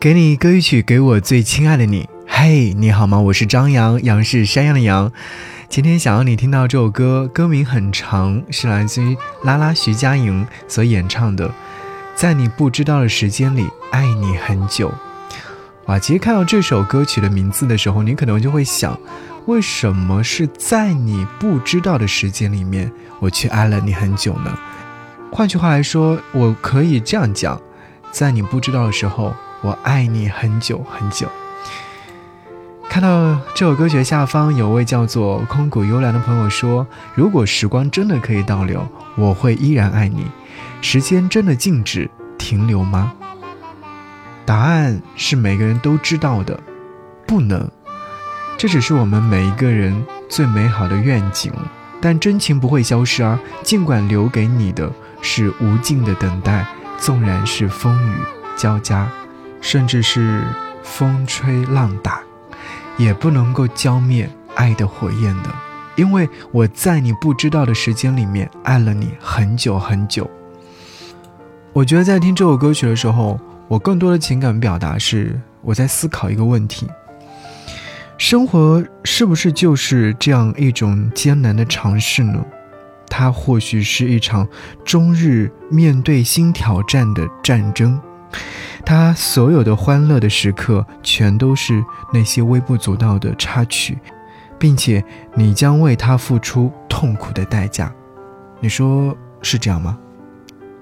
给你歌一曲，给我最亲爱的你。嘿，你好吗？我是张扬，杨是山羊的羊。今天想要你听到这首歌，歌名很长，是来自于拉拉徐佳莹所演唱的。在你不知道的时间里，爱你很久。哇，其实看到这首歌曲的名字的时候，你可能就会想，为什么是在你不知道的时间里面，我却爱了你很久呢？换句话来说，我可以这样讲，在你不知道的时候。我爱你很久很久。看到这首歌曲下方有位叫做空谷幽兰的朋友说：“如果时光真的可以倒流，我会依然爱你。时间真的静止停留吗？”答案是每个人都知道的，不能。这只是我们每一个人最美好的愿景，但真情不会消失啊！尽管留给你的是无尽的等待，纵然是风雨交加。甚至是风吹浪打，也不能够浇灭爱的火焰的，因为我在你不知道的时间里面爱了你很久很久。我觉得在听这首歌曲的时候，我更多的情感表达是我在思考一个问题：生活是不是就是这样一种艰难的尝试呢？它或许是一场终日面对新挑战的战争。他所有的欢乐的时刻，全都是那些微不足道的插曲，并且你将为他付出痛苦的代价。你说是这样吗？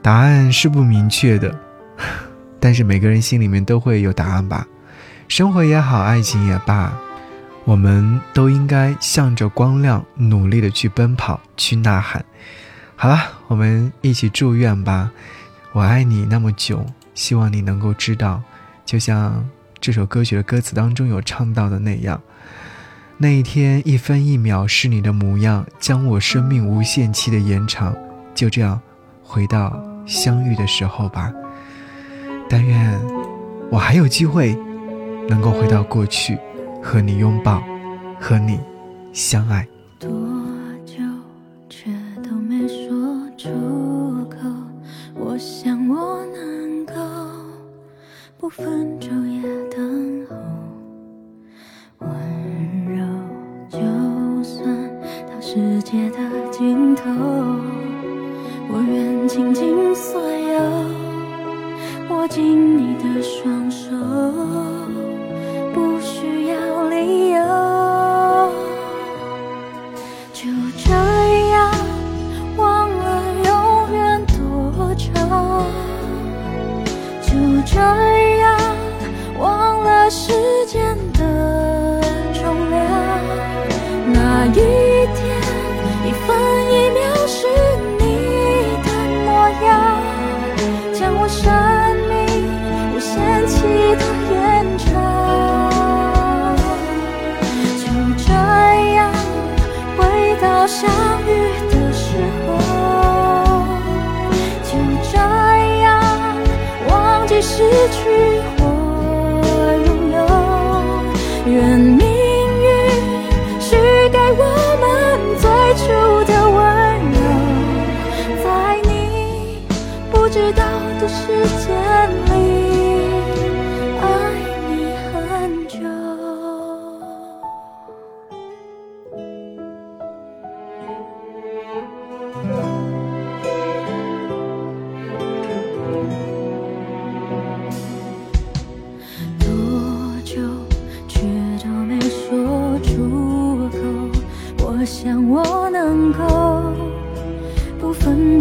答案是不明确的，但是每个人心里面都会有答案吧。生活也好，爱情也罢，我们都应该向着光亮努力的去奔跑，去呐喊。好了，我们一起祝愿吧。我爱你那么久。希望你能够知道，就像这首歌曲的歌词当中有唱到的那样，那一天一分一秒是你的模样，将我生命无限期的延长。就这样，回到相遇的时候吧。但愿我还有机会，能够回到过去，和你拥抱，和你相爱。却都没说出口，我想我能不分昼夜等候，温柔，就算到世界的尽头，我愿倾尽所有，握紧你的双手，最初的温柔，在你不知道的世界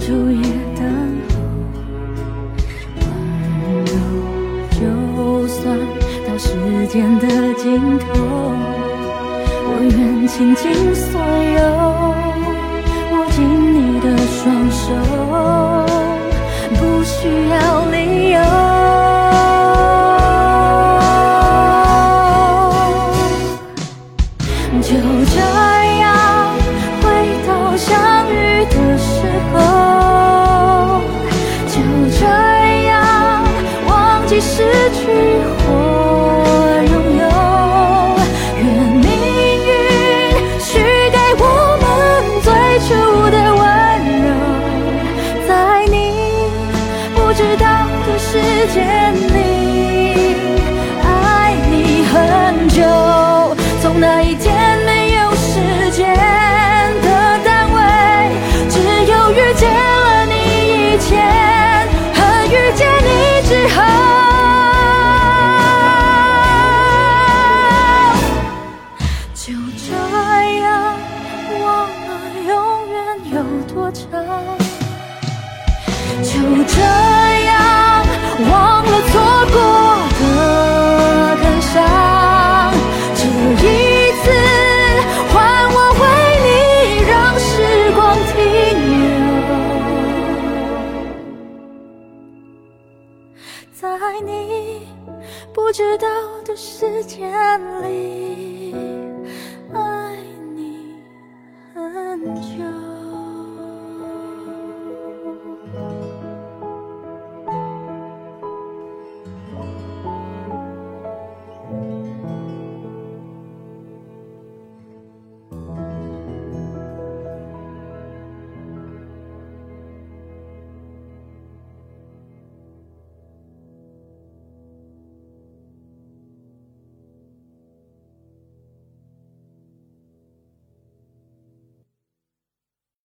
昼夜等候，温柔，就算到时间的尽头，我愿倾尽所有，就这样，忘了错过的感伤。这一次，换我为你让时光停留，在你不知道的时间里。